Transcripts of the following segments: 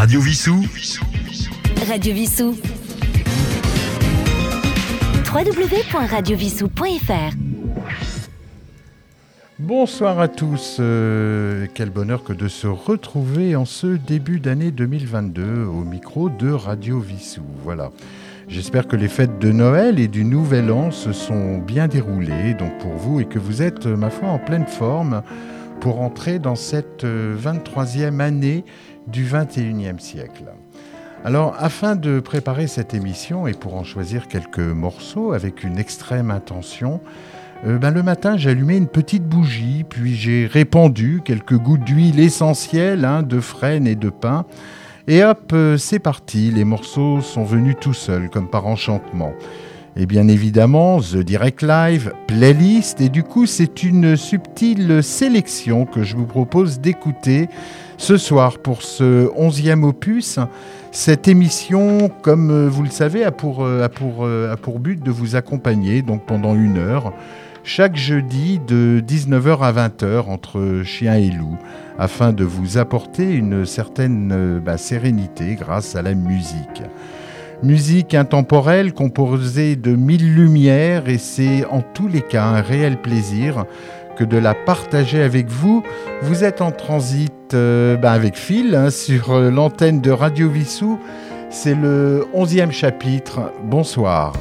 Radio Vissou. Radio Vissou. www.radiovissou.fr Bonsoir à tous. euh, quel bonheur que de se retrouver en ce début d'année 2022 au micro de Radio Vissou. Voilà. J'espère que les fêtes de Noël et du Nouvel An se sont bien déroulées donc pour vous et que vous êtes, euh, ma foi, en pleine forme pour entrer dans cette euh, 23e année du 21e siècle. Alors, afin de préparer cette émission et pour en choisir quelques morceaux avec une extrême intention, euh, ben, le matin, j'ai allumé une petite bougie, puis j'ai répandu quelques gouttes d'huile essentielle, hein, de frêne et de pain. Et hop, euh, c'est parti, les morceaux sont venus tout seuls, comme par enchantement. Et bien évidemment, The Direct Live, playlist, et du coup, c'est une subtile sélection que je vous propose d'écouter ce soir pour ce onzième opus. Cette émission, comme euh, vous le savez, a pour, euh, euh, a pour but de vous accompagner donc pendant une heure, chaque jeudi de 19h à 20h entre chien et loup, afin de vous apporter une certaine bah, sérénité grâce à la musique. Musique intemporelle composée de mille lumières et c'est en tous les cas un réel plaisir de la partager avec vous. Vous êtes en transit euh, bah, avec Phil hein, sur euh, l'antenne de Radio Vissou. C'est le onzième chapitre. Bonsoir.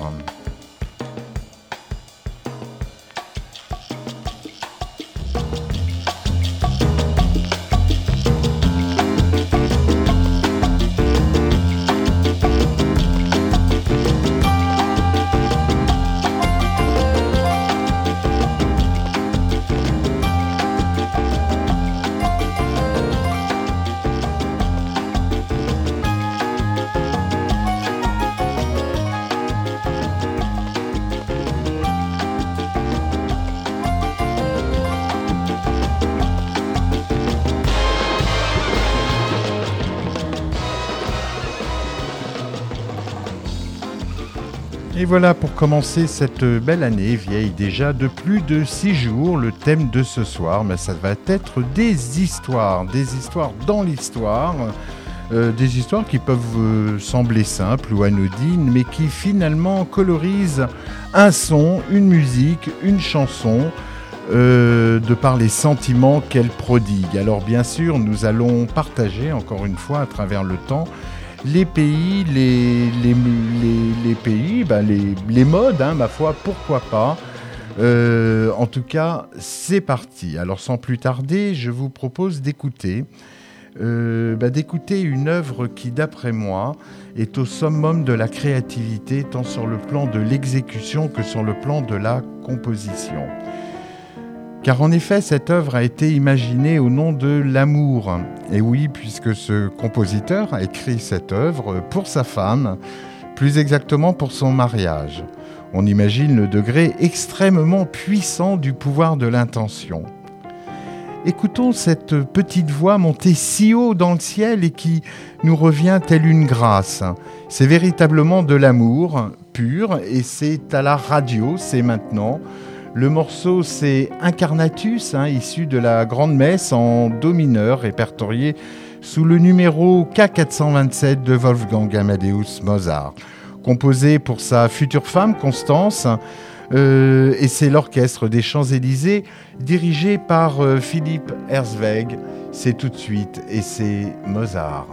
Commencer cette belle année vieille déjà de plus de six jours. Le thème de ce soir, mais ça va être des histoires, des histoires dans l'histoire. Euh, des histoires qui peuvent euh, sembler simples ou anodines, mais qui finalement colorisent un son, une musique, une chanson, euh, de par les sentiments qu'elle prodigue. Alors bien sûr, nous allons partager encore une fois à travers le temps les pays, les, pays, ben les, modes, hein, ma foi, pourquoi pas. Euh, en tout cas, c'est parti. Alors sans plus tarder, je vous propose d'écouter euh, bah, d'écouter une œuvre qui, d'après moi, est au summum de la créativité, tant sur le plan de l'exécution que sur le plan de la composition. Car en effet, cette œuvre a été imaginée au nom de l'amour. Et oui, puisque ce compositeur a écrit cette œuvre pour sa femme, plus exactement pour son mariage. On imagine le degré extrêmement puissant du pouvoir de l'intention. Écoutons cette petite voix montée si haut dans le ciel et qui nous revient telle une grâce. C'est véritablement de l'amour pur et c'est à la radio, c'est maintenant. Le morceau, c'est Incarnatus, hein, issu de la Grande Messe en Do mineur, répertorié sous le numéro K427 de Wolfgang Amadeus Mozart. Composé pour sa future femme, Constance, euh, et c'est l'orchestre des Champs-Élysées, dirigé par euh, Philippe Herzweg. C'est tout de suite, et c'est Mozart.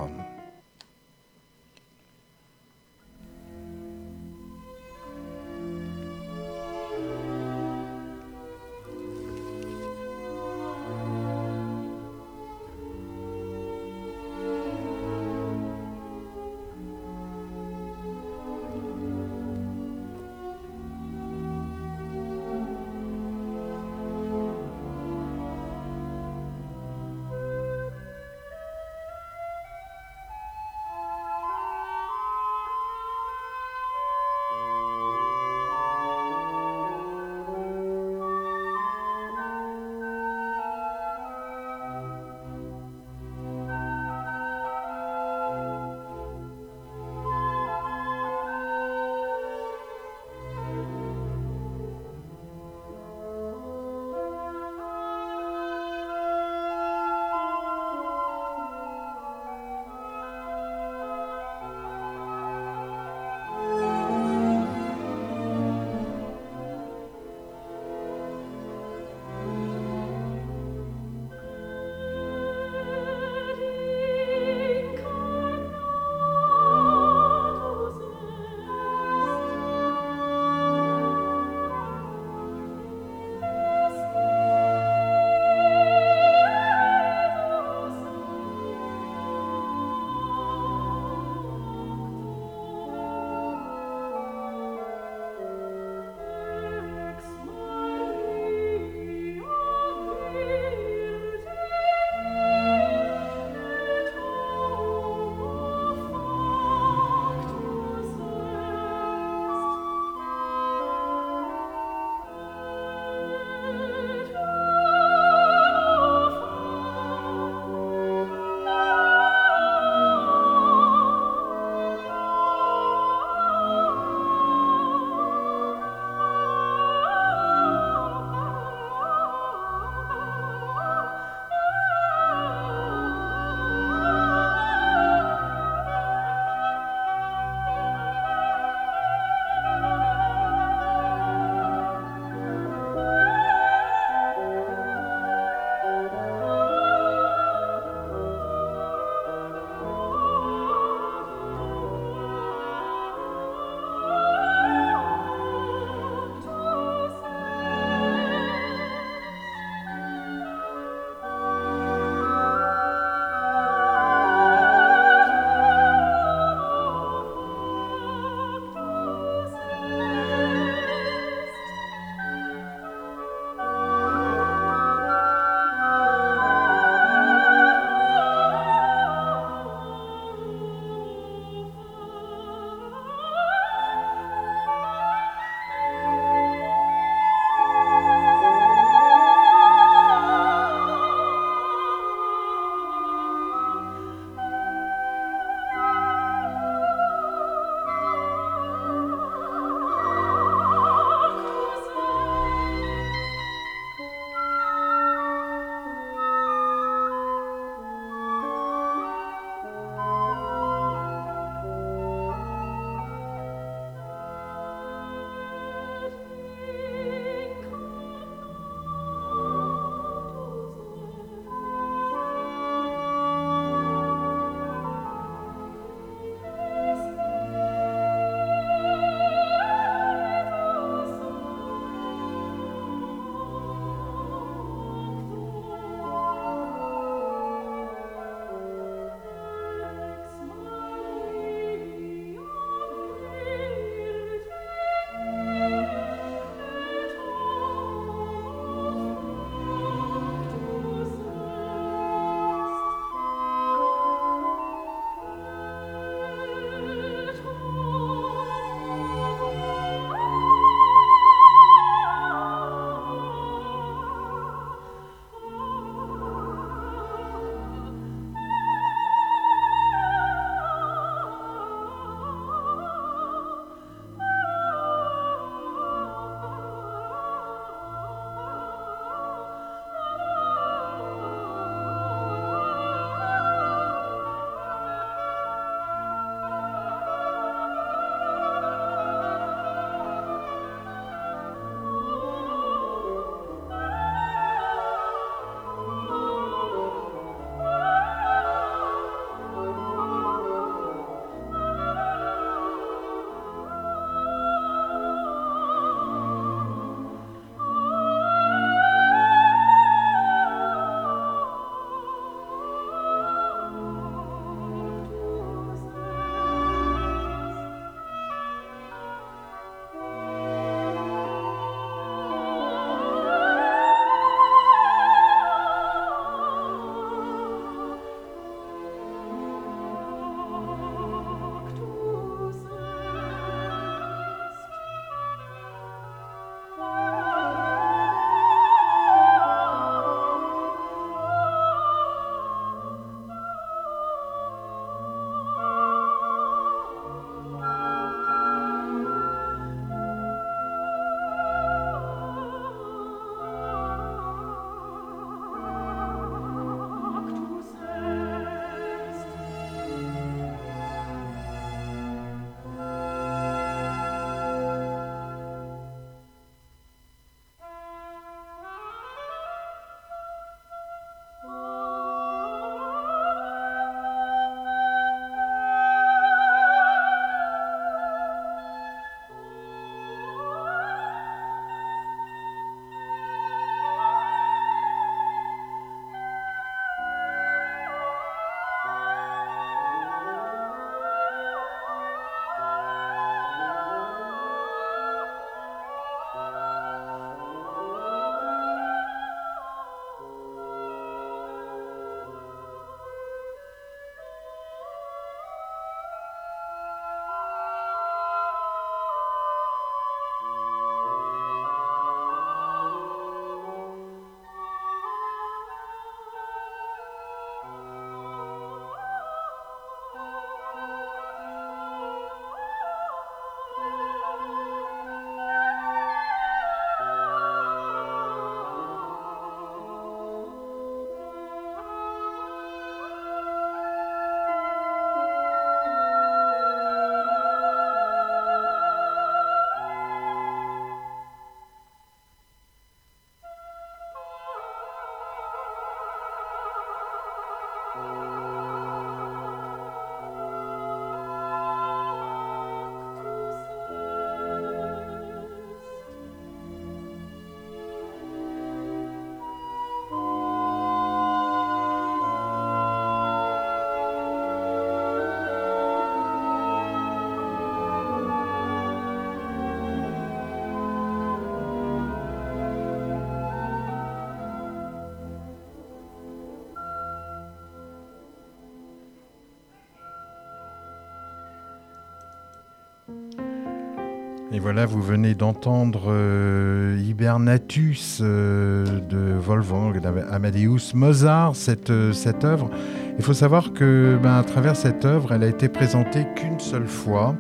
Et voilà, vous venez d'entendre euh, Hibernatus euh, de Wolfgang Amadeus Mozart, cette, euh, cette œuvre. Il faut savoir que ben, à travers cette œuvre, elle a été présentée qu'une seule fois,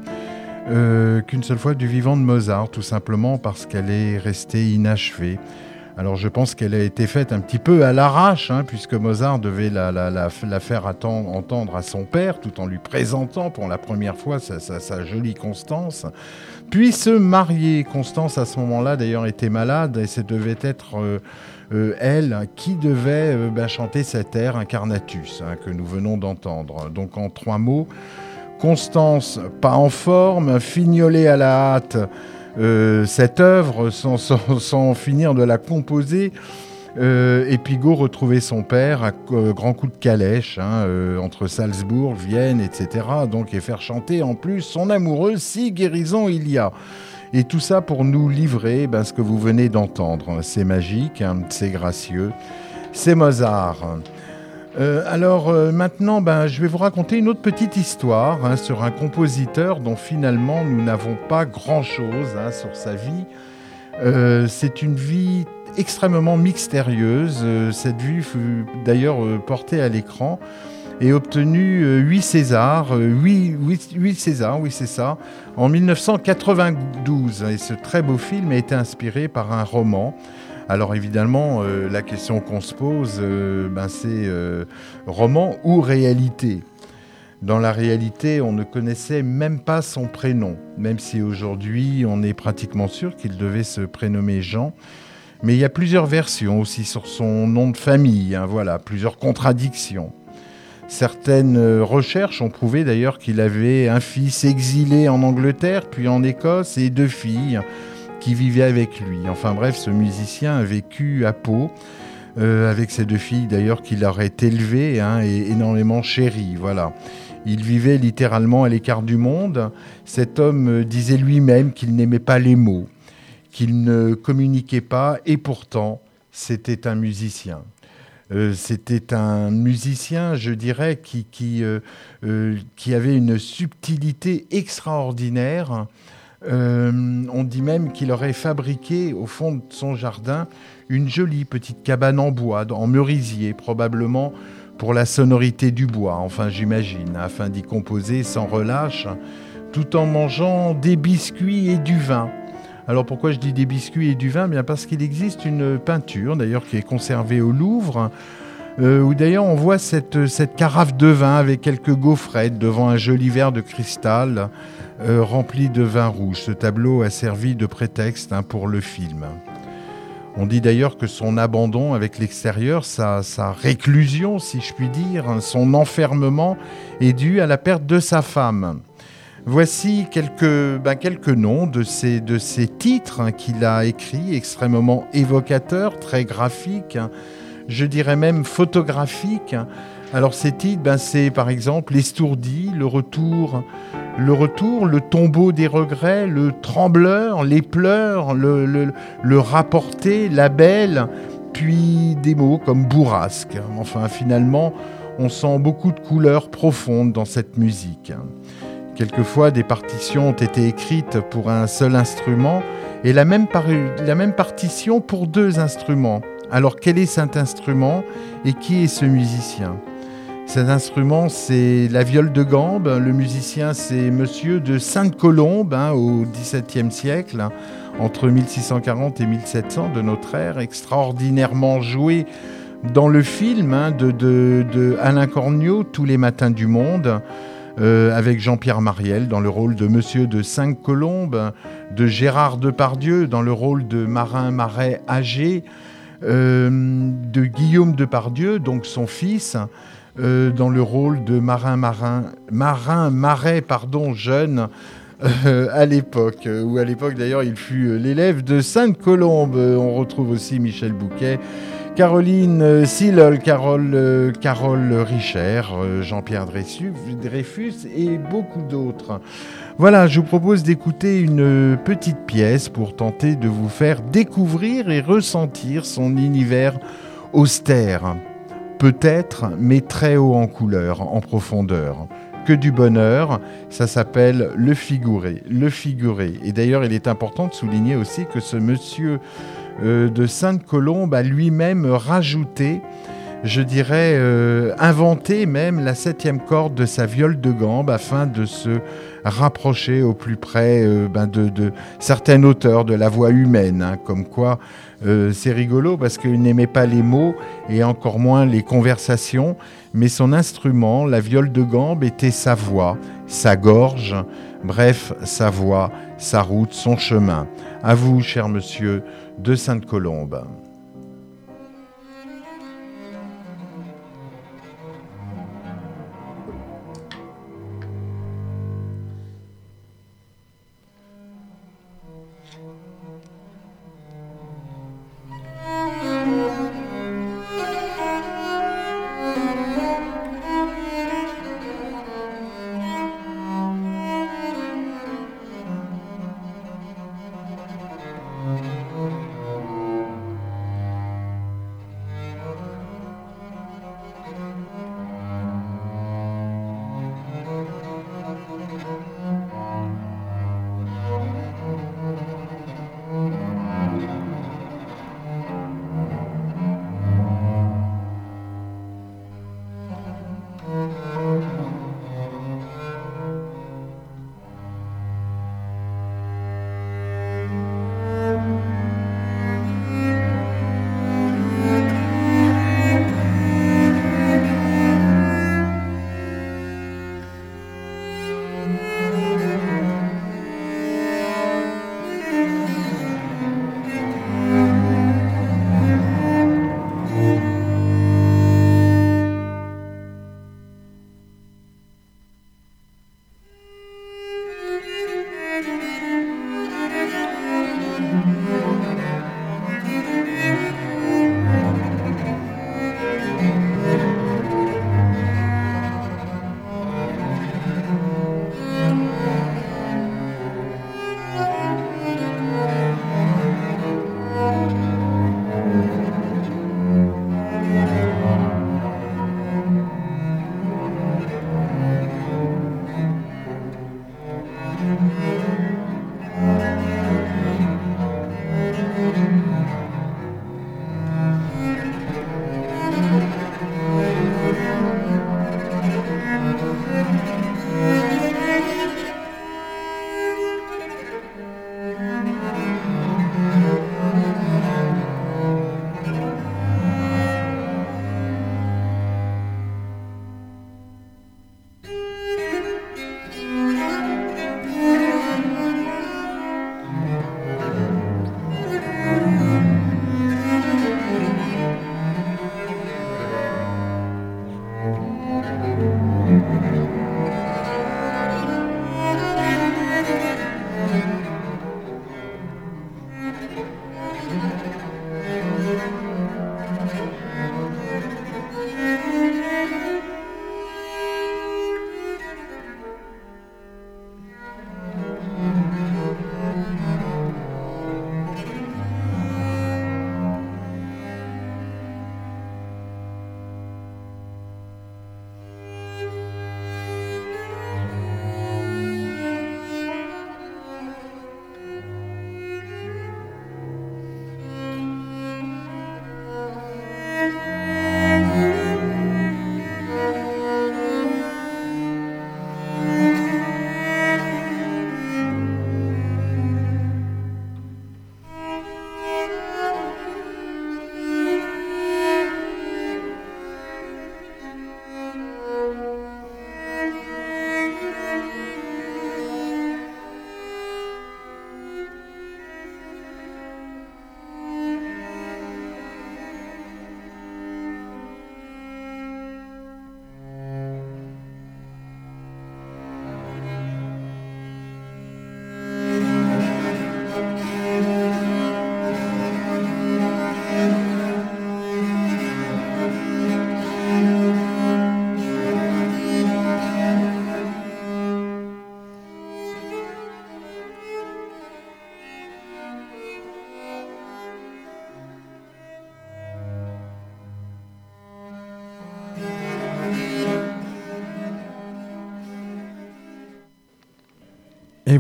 qu'une seule fois du vivant de Mozart, tout simplement parce qu'elle est restée inachevée. Alors je pense qu'elle a été faite un petit peu à l'arrache, hein, puisque Mozart devait la, faire entendre à son père, tout en lui présentant pour la première fois sa, jolie Constance. Puis se marier. Constance, à ce moment-là, d'ailleurs, était malade, et ce devait être euh, euh, elle qui devait euh, ben, chanter cet air, Incarnatus, hein, que nous venons d'entendre. Donc en trois mots, Constance, pas en forme, fignolée à la hâte, cette œuvre sans, finir de la composer. Euh, et Pigot retrouvait son père à euh, grand coup de calèche hein, entre Salzbourg, Vienne, etc. Donc et faire chanter en plus son amoureux si guérison il y a. Et tout ça pour nous livrer ben, ce que vous venez d'entendre. C'est magique, hein, c'est gracieux, c'est Mozart. Euh, alors euh, maintenant, ben, je vais vous raconter une autre petite histoire hein, sur un compositeur dont finalement nous n'avons pas grand-chose hein, sur sa vie. Euh, c'est une vie extrêmement mystérieuse. cette vie fut d'ailleurs portée à l'écran et obtenu 8 Césars, 8, 8 Césars, oui c'est ça, en 1992. Et ce très beau film a été inspiré par un roman alors évidemment, euh, la question qu'on se pose, euh, ben, c'est euh, roman ou réalité? Dans la réalité, on ne connaissait même pas son prénom, même si aujourd'hui on est pratiquement sûr qu'il devait se prénommer Jean. Mais il y a plusieurs versions aussi sur son nom de famille, hein, voilà, plusieurs contradictions. Certaines recherches ont prouvé d'ailleurs qu'il avait un fils exilé en Angleterre, puis en Écosse, et deux filles vivait avec lui. Enfin bref, ce musicien a vécu à Pau. Euh, avec ses deux filles d'ailleurs qu'il aurait élevées hein, et énormément chéries. Voilà. Il vivait littéralement à l'écart du monde. Cet homme euh, disait lui-même qu'il n'aimait pas les mots, qu'il ne communiquait pas, et pourtant, c'était un musicien. Euh, c'était un musicien, je dirais, qui, qui, qui avait une subtilité extraordinaire euh, on dit même qu'il aurait fabriqué au fond de son jardin une jolie petite cabane en bois, en merisier, probablement pour la sonorité du bois, enfin j'imagine, afin d'y composer sans relâche, tout en mangeant des biscuits et du vin. Alors pourquoi je dis des biscuits et du vin? Bien parce qu'il existe une peinture, d'ailleurs qui est conservée au Louvre, euh, où d'ailleurs on voit cette, carafe de vin avec quelques gaufrettes devant un joli verre de cristal euh, rempli de vin rouge. Ce tableau a servi de prétexte hein, pour le film. On dit d'ailleurs que son abandon avec l'extérieur, sa, réclusion, si je puis dire, hein, son enfermement, est dû à la perte de sa femme. Voici quelques, ben, noms de ces, de ces titres hein, qu'il a écrits, extrêmement évocateurs, très graphiques, je dirais même photographiques. Alors ces titres, ben, c'est par exemple L'estourdi, Le retour, le retour, le tombeau des regrets, le trembleur, les pleurs, le, le, rapporté, la belle, puis des mots comme bourrasque. Enfin, finalement, on sent beaucoup de couleurs profondes dans cette musique. Quelquefois, des partitions ont été écrites pour un seul instrument et la même, la même partition pour deux instruments. Alors, quel est cet instrument et qui est ce musicien? Cet instrument, c'est la viole de gambe. Le musicien, c'est Monsieur de Sainte-Colombe hein, au XVIIe siècle, entre 1640 et 1700 de notre ère, extraordinairement joué dans le film hein, de, Alain Corniot, Tous les matins du monde, euh, avec Jean-Pierre Mariel dans le rôle de Monsieur de Sainte-Colombe, de Gérard Depardieu dans le rôle de marin marais âgé, de Guillaume Depardieu, donc son fils. Euh, dans le rôle de marin marin marin marais pardon jeune euh, à l'époque où à l'époque d'ailleurs il fut euh, l'élève de Sainte-Colombe. On retrouve aussi Michel Bouquet. Caroline Silol, Carole, Carole Richer, Jean-Pierre Dreyfus et beaucoup d'autres. Voilà, je vous propose d'écouter une petite pièce pour tenter de vous faire découvrir et ressentir son univers austère peut-être, mais très haut en couleur, en profondeur. que du bonheur. Ça s'appelle Le Figuré. Le Figuré. Et d'ailleurs, il est important de souligner aussi que ce monsieur euh, de Sainte-Colombe a lui-même rajouté je dirais, euh, inventé même la septième corde de sa viole de gambe afin de se rapprocher au plus près euh, ben de, de, certaines hauteurs de la voix humaine. Hein, comme quoi, euh, c'est rigolo parce qu'il n'aimait pas les mots et encore moins les conversations, mais son instrument, la viole de gambe, était sa voix, sa gorge, bref, sa voix, sa route, son chemin. À vous, cher monsieur de Sainte-Colombe.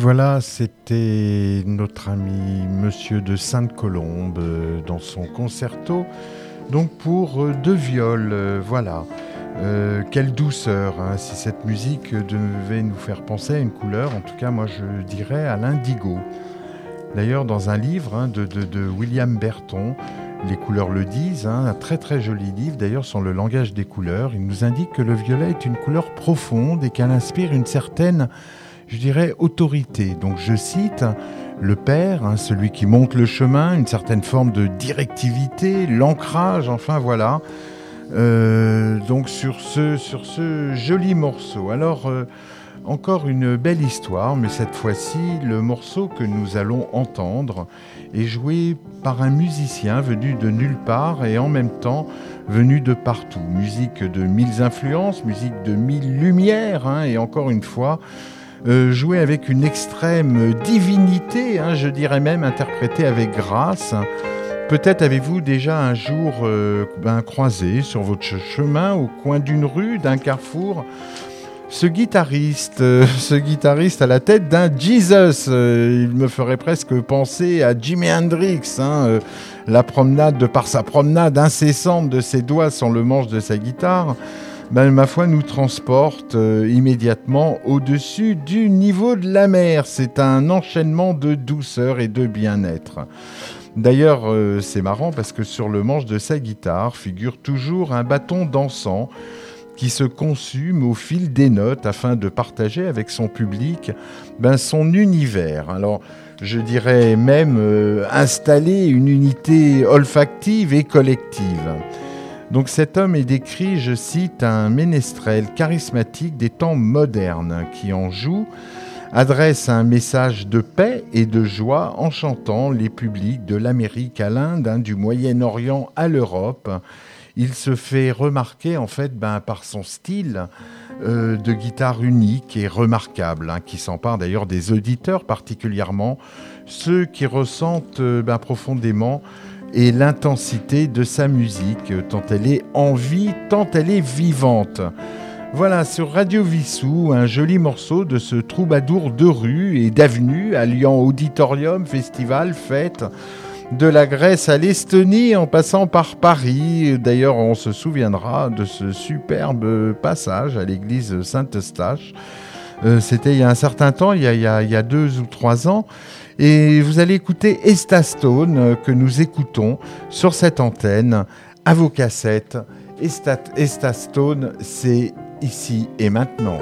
Voilà, c'était notre ami Monsieur de Sainte-Colombe euh, dans son concerto. Donc pour euh, deux viols, euh, voilà. quelle douceur, hein, si cette musique devait nous faire penser à une couleur, en tout cas moi je dirais à l'indigo. D'ailleurs dans un livre hein, de, William Berton, Les couleurs le disent, hein, un très très joli livre d'ailleurs sur le langage des couleurs, il nous indique que le violet est une couleur profonde et qu'elle inspire une certaine je dirais, autorité. Donc je cite le père, hein, celui qui monte le chemin, une certaine forme de directivité, l'ancrage, enfin voilà. Euh, donc sur ce, sur ce joli morceau. Alors euh, encore une belle histoire, mais cette fois-ci le morceau que nous allons entendre est joué par un musicien venu de nulle part et en même temps venu de partout. Musique de mille influences, musique de mille lumières, hein, et encore une fois, euh, avec une extrême divinité, hein, je dirais même interprété avec grâce. Peut-être avez-vous déjà un jour euh, ben, croisé sur votre chemin au coin d'une rue, d'un carrefour, ce guitariste, euh, ce guitariste à la tête d'un Jesus. il me ferait presque penser à Jimi Hendrix. Hein, la promenade, de par sa promenade incessante de ses doigts sur le manche de sa guitare, ben, ma foi, nous transporte euh, immédiatement au-dessus du niveau de la mer. C'est un enchaînement de douceur et de bien-être. D'ailleurs, euh, c'est marrant parce que sur le manche de sa guitare figure toujours un bâton d'encens qui se consume au fil des notes afin de partager avec son public ben, son univers. Alors, je dirais même euh, installer une unité olfactive et collective. Donc cet homme est décrit, je cite, un ménestrel charismatique des temps modernes qui en joue, adresse un message de paix et de joie en chantant les publics de l'Amérique à l'Inde, hein, du Moyen-Orient à l'Europe. Il se fait remarquer en fait ben, par son style euh, de guitare unique et remarquable, hein, qui s'empare d'ailleurs des auditeurs particulièrement, ceux qui ressentent euh, ben, profondément et l'intensité de sa musique, tant elle est en vie, tant elle est vivante. Voilà, sur Radio Vissou, un joli morceau de ce troubadour de rue et d'avenue alliant auditorium, festival, fête, de la Grèce à l'Estonie en passant par Paris. D'ailleurs, on se souviendra de ce superbe passage à l'église Saint-Eustache. Euh, c'était il y a un certain temps, il y a, il y a deux ou trois ans. Et vous allez écouter Estastone euh, que nous écoutons sur cette antenne à vos cassettes. Estastone, c'est ici et maintenant.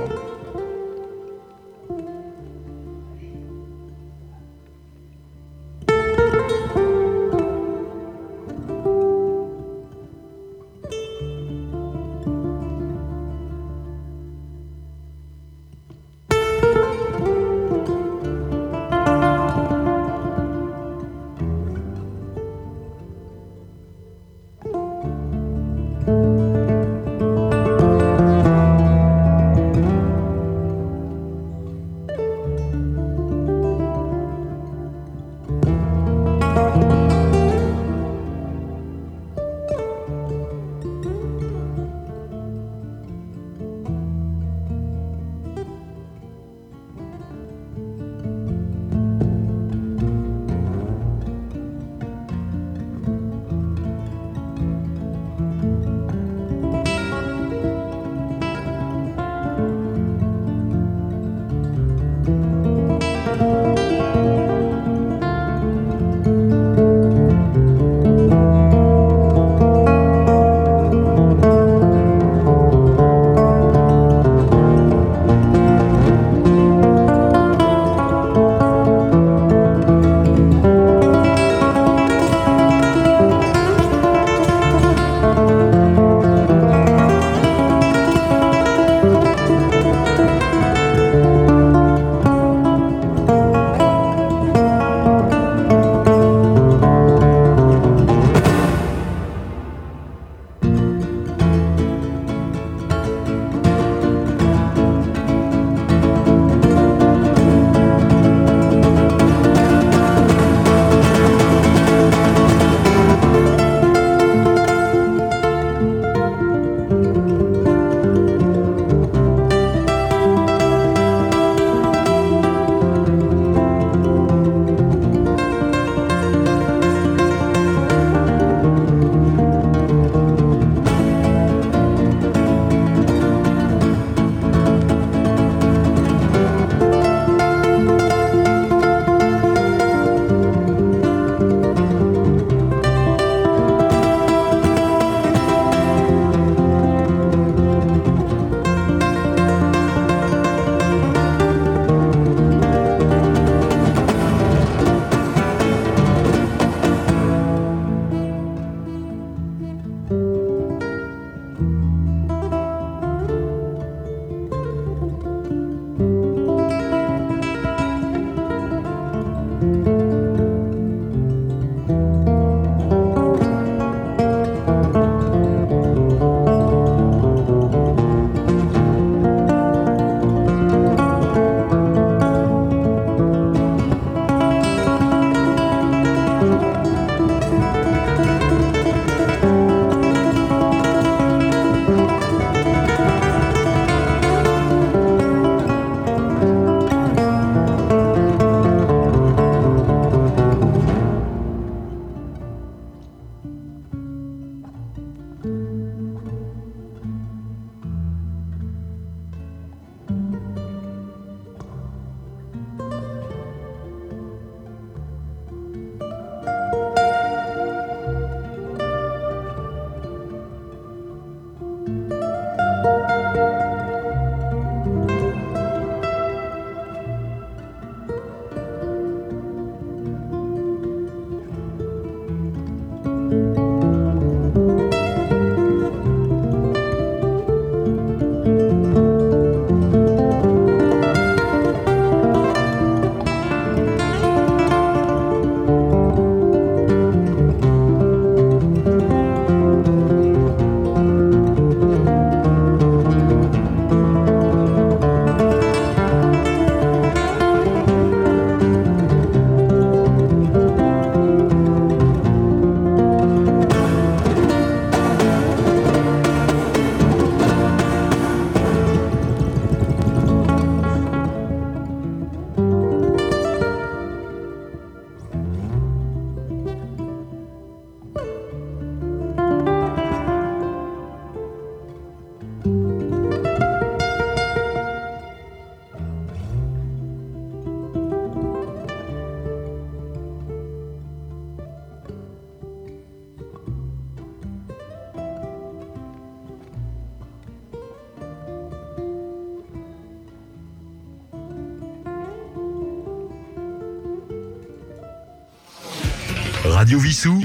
Radio Vissou.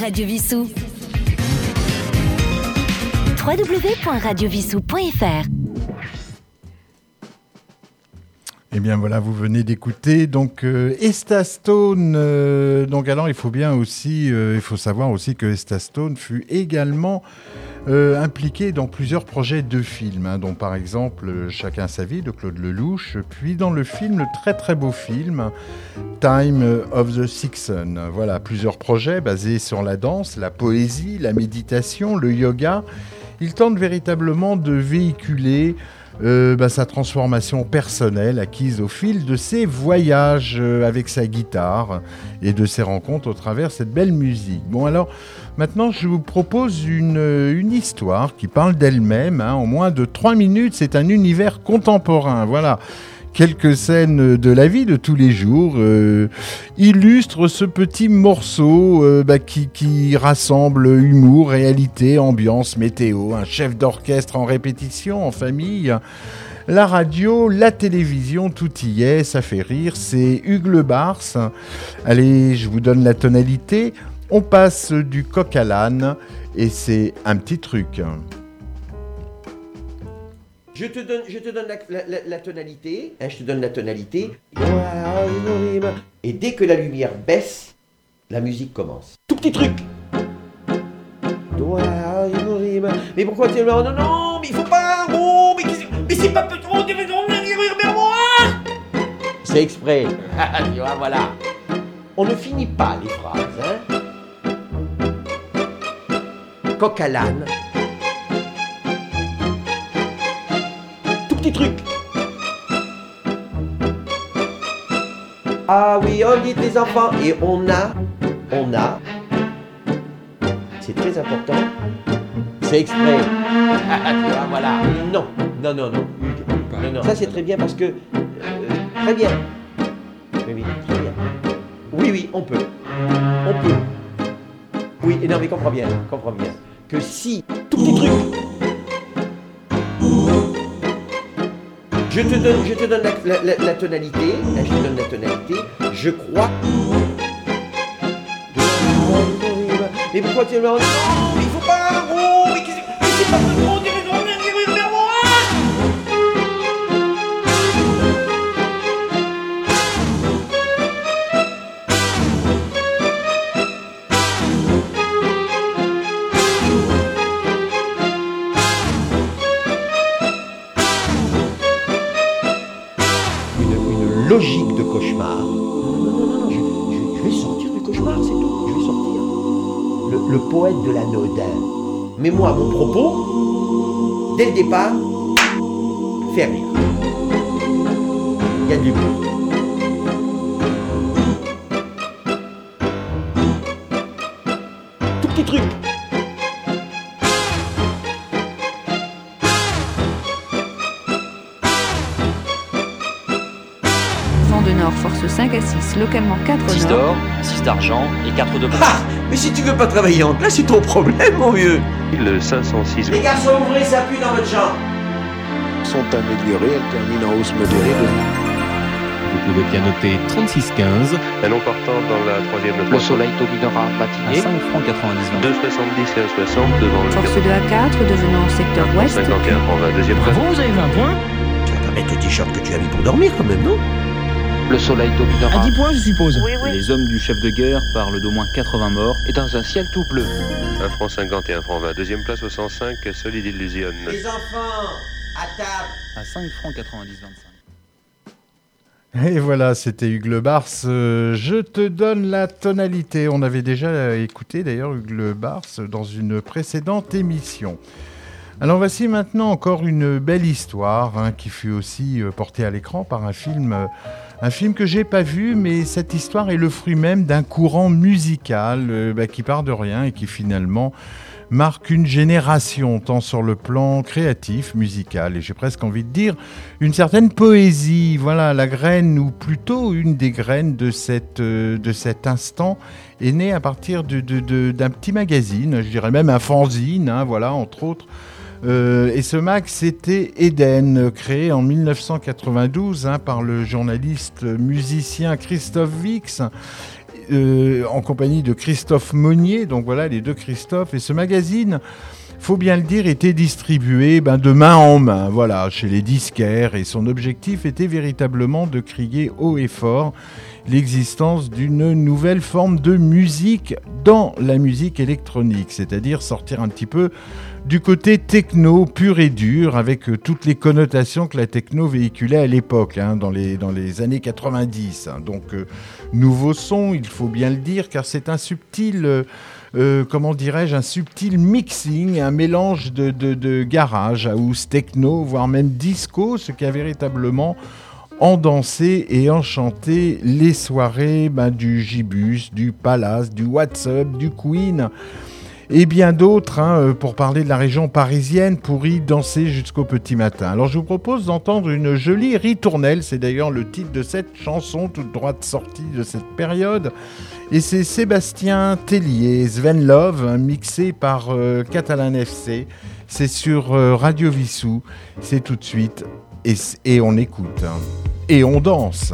Radio Vissou. www.radiovissou.fr Eh bien voilà, vous venez d'écouter donc euh, Estastone. euh, donc alors il faut bien aussi, euh, il faut savoir aussi que Estastone fut également euh, impliqué dans plusieurs projets de films, hein, dont par exemple euh, Chacun sa vie de Claude Lelouch, puis dans le film, le très très beau film Time of the Sixon. Voilà, plusieurs projets basés sur la danse, la poésie, la méditation, le yoga. Il tente véritablement de véhiculer euh, bah, sa transformation personnelle acquise au fil de ses voyages euh, avec sa guitare et de ses rencontres au travers de cette belle musique. Bon alors, maintenant je vous propose une, euh, une histoire qui parle d'elle-même. hein. En moins de trois minutes, c'est un univers contemporain. Voilà. Quelques scènes de la vie de tous les jours euh, illustrent ce petit morceau euh, bah, qui, rassemble humour, réalité, ambiance, météo, un chef d'orchestre en répétition, en famille. La radio, la télévision, tout y est, ça fait rire. C'est Hugues Le. Allez, je vous donne la tonalité. On passe du coq à l'âne et c'est un petit truc. Je te donne, je te donne la, la- la- la tonalité, hein, je te donne la tonalité. Et dès que la lumière baisse, la musique commence. Tout petit truc. Mais pourquoi tu non non mais il faut pas oh mais mais c'est pas oh, C'est exprès. tu vois voilà. On ne finit pas les phrases hein. Coq à l'âne. Petit truc. Ah oui, on dit les enfants. Et on a, on a, c'est très important, c'est exprès. Vois, voilà. Non, non, non, non. Non, non. Ça c'est très bien parce que, euh, très bien. Oui, oui, très bien. Oui, oui, on peut. On peut. Oui, et non, mais comprends bien, comprends bien. Que si, tout petit truc, Je te donne, je te donne la, la- la- la tonalité. hein, Je te donne la tonalité. Je crois. Mais pourquoi tu es Mais moi, mon propos, dès le départ, faire rire. Il y a de l'humour. Tout petit truc. Vent de nord, force 5 à 6, localement 4 6 nord. d'or, 6 d'argent et 4 de bronze. Mais si tu veux pas travailler en classe, c'est ton problème, mon vieux. Le 506 Les garçons, ouvrez, ça pue dans votre chambre. sont améliorées, elles terminent en hausse modérée de Vous pouvez bien noter 3615 un non partant dans la troisième Le soleil dominera à matinée. 5 francs 90 2,70 et 1,60 devant le Force 2 à 4, devenant secteur ouest. 51 prend 20 deuxième place. vous avez 20 points Tu vas pas mettre le t-shirt que tu as mis pour dormir quand même, non? Le soleil dominera. points je suppose Les hommes du chef de guerre parlent d'au moins 80 morts et dans un ciel tout bleu. 1 franc 50 et 1 franc 20 deuxième place au 105 Solid Illusion. Les enfants, à table. À 5 francs 90 25. Et voilà, c'était Hugues Le Bars. Euh, je te donne la tonalité. On avait déjà écouté d'ailleurs Hugues Le Bars dans une précédente émission. Alors voici maintenant encore une belle histoire hein, qui fut aussi euh, portée à l'écran par un film, euh, un film que j'ai pas vu, mais cette histoire est le fruit même d'un courant musical euh, bah, qui part de rien et qui finalement marque une génération, tant sur le plan créatif, musical, et j'ai presque envie de dire une certaine poésie. Voilà, la graine, ou plutôt une des graines de, cette, euh, de cet instant, est née à partir d'un petit magazine, je dirais même un fanzine, hein, voilà, entre autres. Euh, et ce mag, c'était Eden, créé en 1992 hein, par le journaliste musicien Christophe Vix. euh, en compagnie de Christophe Monnier, donc voilà les deux Christophe, et ce magazine faut bien le dire, était distribué ben, de main en main, voilà, chez les disquaires, et son objectif était véritablement de crier haut et fort l'existence d'une nouvelle forme de musique dans la musique électronique, c'est-à-dire sortir un petit peu du côté techno pur et dur, avec euh, toutes les connotations que la techno véhiculait à l'époque, hein, dans, les, années 90. hein. Donc, euh, nouveau son, il faut bien le dire, car c'est un subtil, euh, comment dirais-je, un subtil mixing, un mélange de, garage, house, techno, voire même disco, ce qui a véritablement endancé et enchanté les soirées ben, du Gibus, du Palace, du WhatsApp, du Queen et bien d'autres hein, euh, pour parler de la région parisienne pour y danser jusqu'au petit matin. Alors je vous propose d'entendre une jolie ritournelle, c'est d'ailleurs le titre de cette chanson toute droite sortie de cette période. Et c'est Sébastien Tellier, Sven Love, hein, mixé par euh, Catalan FC. C'est sur euh, Radio Vissou, c'est tout de suite et, on écoute. hein. Et on danse.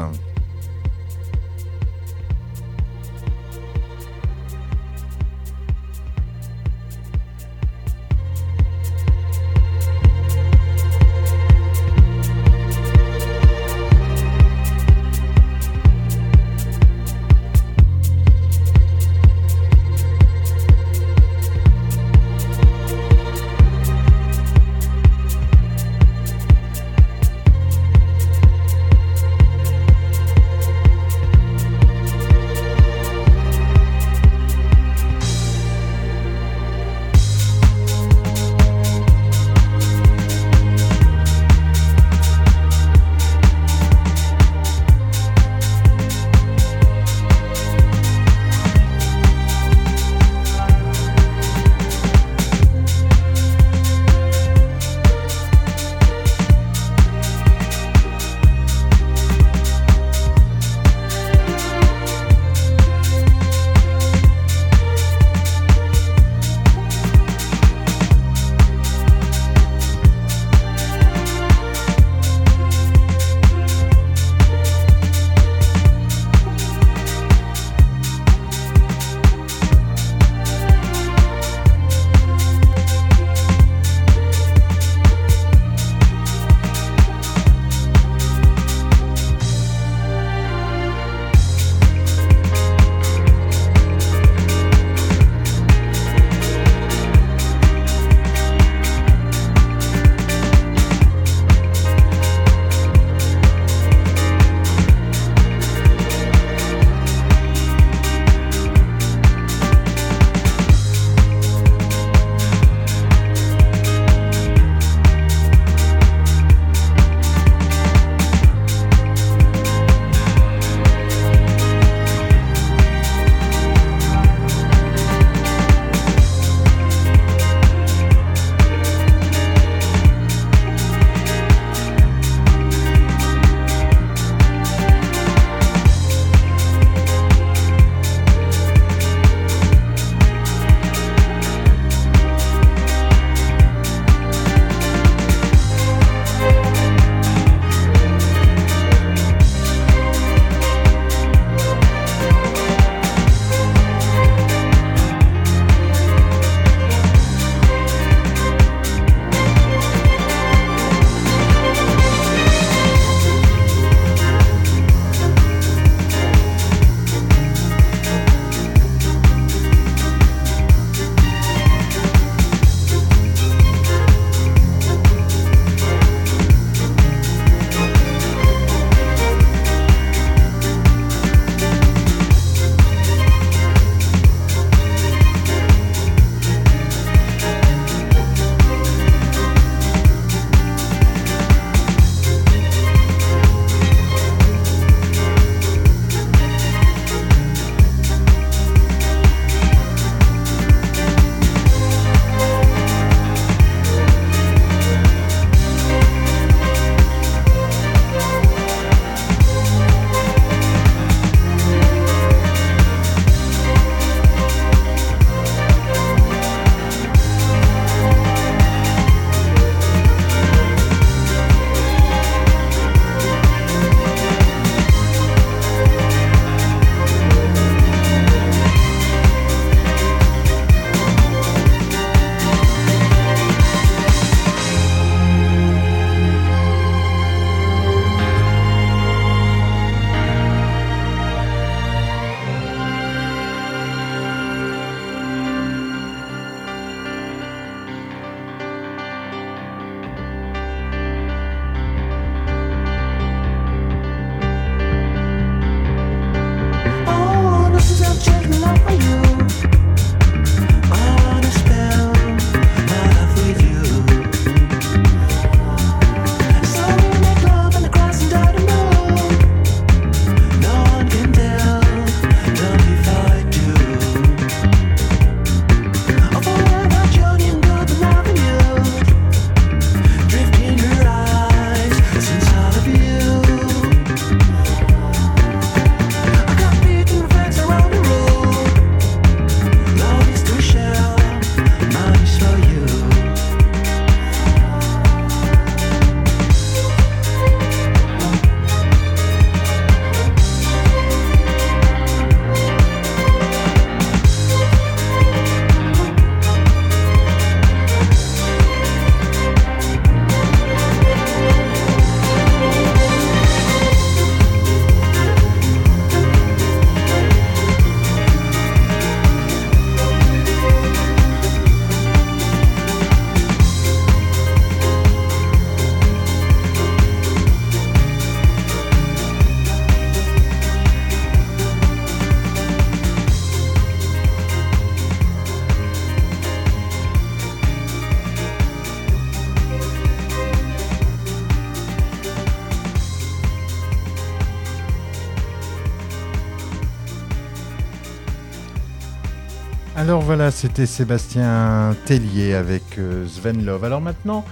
Alors voilà, c'était Sébastien Tellier avec euh, Sven Love. Alors maintenant,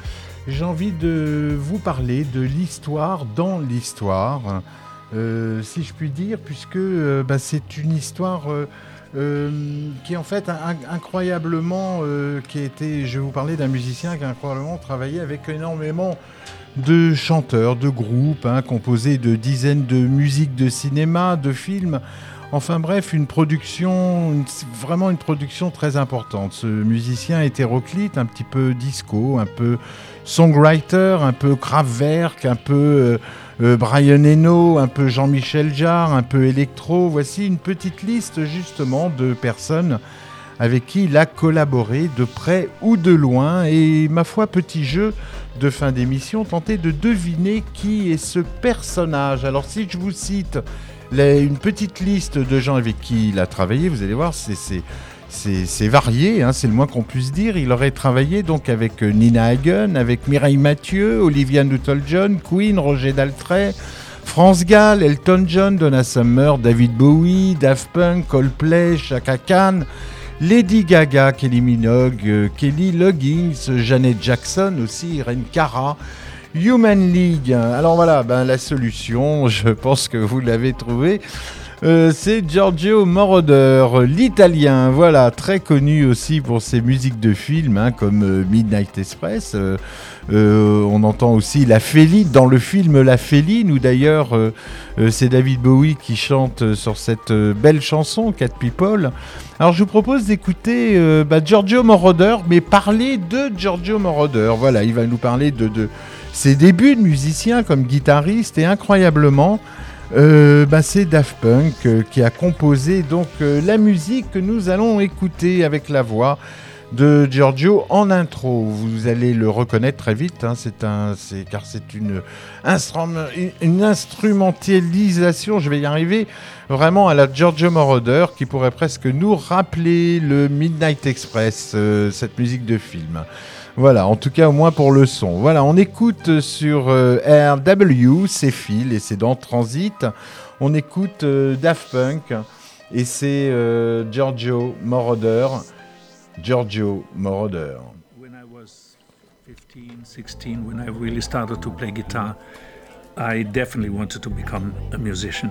j'ai envie de vous parler de l'histoire dans l'histoire, euh, si je puis dire, puisque euh, bah, c'est une histoire qui est en fait incroyablement, qui été, je vais vous parler d'un musicien qui a incroyablement travaillé avec énormément de chanteurs, de groupes, hein, composés de dizaines de musiques de cinéma, de films. Enfin bref, une production, vraiment une production très importante. Ce musicien hétéroclite, un petit peu disco, un peu songwriter, un peu Kraftwerk, un peu euh, euh, Brian Eno, un peu Jean-Michel Jarre, un peu électro. Voici une petite liste justement de personnes avec qui il a collaboré de près ou de loin. Et ma foi, petit jeu de fin d'émission, tentez de deviner qui est ce personnage. Alors si je vous cite une petite liste de gens avec qui il a travaillé, vous allez voir, c'est varié, hein, c'est le moins qu'on puisse dire. Il aurait travaillé donc avec euh, Nina Hagen, avec Mireille Mathieu, Olivia Newton-John, Queen, Roger Daltrey, France Gall, Elton John, Donna Summer, David Bowie, Daft Punk, Coldplay, Chaka Khan, Lady Gaga, Kelly Minogue, euh, Kelly Loggins, Janet Jackson aussi, Irene Cara, Human League. Alors voilà, ben, la solution, je pense que vous l'avez trouvée. Euh, c'est Giorgio Moroder, l'italien, voilà, très connu aussi pour ses musiques de films, hein, comme euh, Midnight Express. Euh, on entend aussi La Féline, dans le film La Féline, où d'ailleurs c'est David Bowie qui chante sur cette belle chanson, Cat People. Alors je vous propose d'écouter bah, Giorgio Moroder, mais parler de Giorgio Moroder. Voilà, il va nous parler de ses débuts de musicien comme guitariste et incroyablement. Euh, bah, c'est Daft Punk euh, qui a composé donc euh, la musique que nous allons écouter avec la voix de Giorgio en intro. Vous allez le reconnaître très vite, hein, c'est un, c'est, car c'est une, une instrumentalisation, je vais y arriver, vraiment à la Giorgio Moroder qui pourrait presque nous rappeler le Midnight Express, cette musique de film. Voilà, en tout cas au moins pour le son. Voilà, on écoute sur euh, RW, c'est Phil et c'est dans Transit. On écoute euh, Daft Punk et c'est euh, Giorgio Moroder. Giorgio Moroder. When I was 15, 16, when I really started to play guitar, I definitely wanted to become a musician.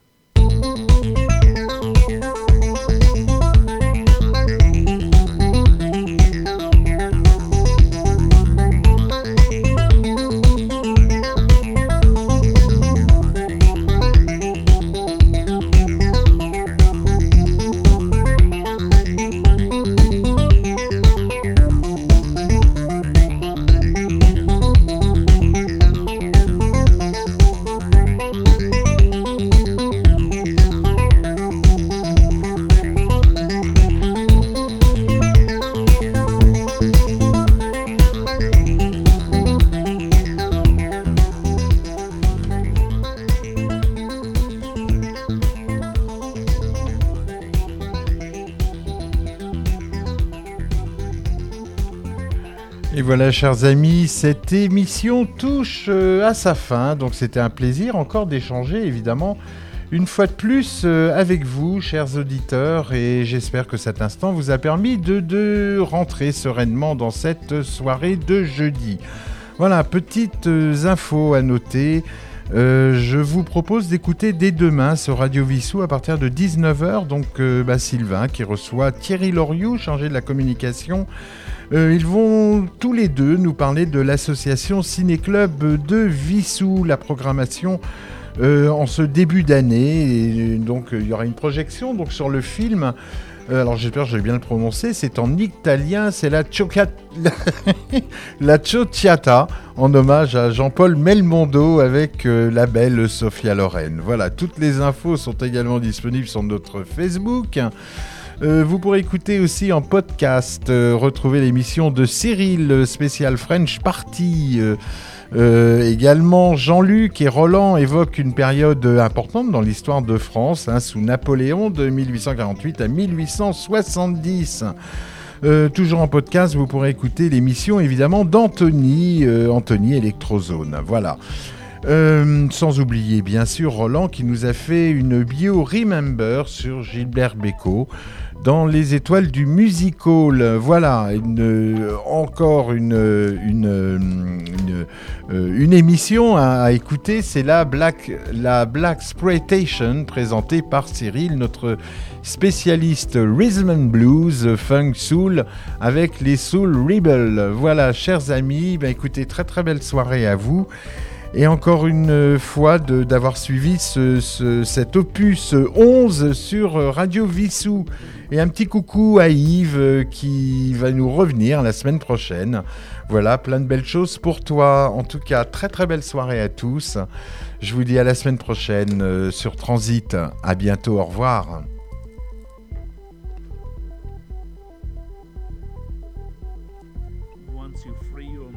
Voilà, chers amis, cette émission touche euh, à sa fin. Donc, c'était un plaisir encore d'échanger, évidemment, une fois de plus euh, avec vous, chers auditeurs. Et j'espère que cet instant vous a permis de, de rentrer sereinement dans cette soirée de jeudi. Voilà, petites euh, infos à noter. Je vous propose d'écouter dès demain sur Radio Vissou à partir de 19h. Donc, bah, Sylvain qui reçoit Thierry Loriot, chargé de la communication. Euh, ils vont tous les deux nous parler de l'association Ciné-Club de Vissou, la programmation euh, en ce début d'année. Donc, il y aura une projection donc, sur le film. Euh, alors j'espère que je vais bien le prononcer, c'est en italien, c'est la, la Ciociata, en hommage à Jean-Paul Melmondo avec euh, la belle Sophia Loren. Voilà, toutes les infos sont également disponibles sur notre Facebook. Euh, vous pourrez écouter aussi en podcast, euh, retrouver l'émission de Cyril, euh, spécial French Party. également, Jean-Luc et Roland évoquent une période importante dans l'histoire de France, hein, sous Napoléon de 1848 à 1870. Euh, toujours en podcast, vous pourrez écouter l'émission évidemment d'Anthony, Anthony Electrozone. Voilà. Sans oublier bien sûr Roland qui nous a fait une bio Remember sur Gilbert Bécaud dans les étoiles du musical. Voilà, une, encore une, une, euh, émission à, écouter, c'est la Black, la Black présentée par Cyril, notre spécialiste Rhythm and Blues, Funk Soul, avec les Soul Rebels. Voilà, chers amis, ben écoutez, très très belle soirée à vous. Et encore une fois d'avoir suivi ce- cet opus 11 sur Radio Vissou. Et un petit coucou à Yves euh, qui va nous revenir la semaine prochaine. Voilà, plein de belles choses pour toi. En tout cas, très très belle soirée à tous. Je vous dis à la semaine prochaine euh, sur Transit. À bientôt, au revoir. Once you free your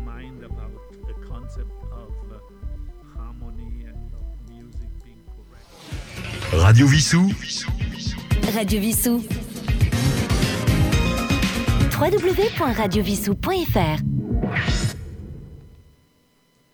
www.radiovissou.fr.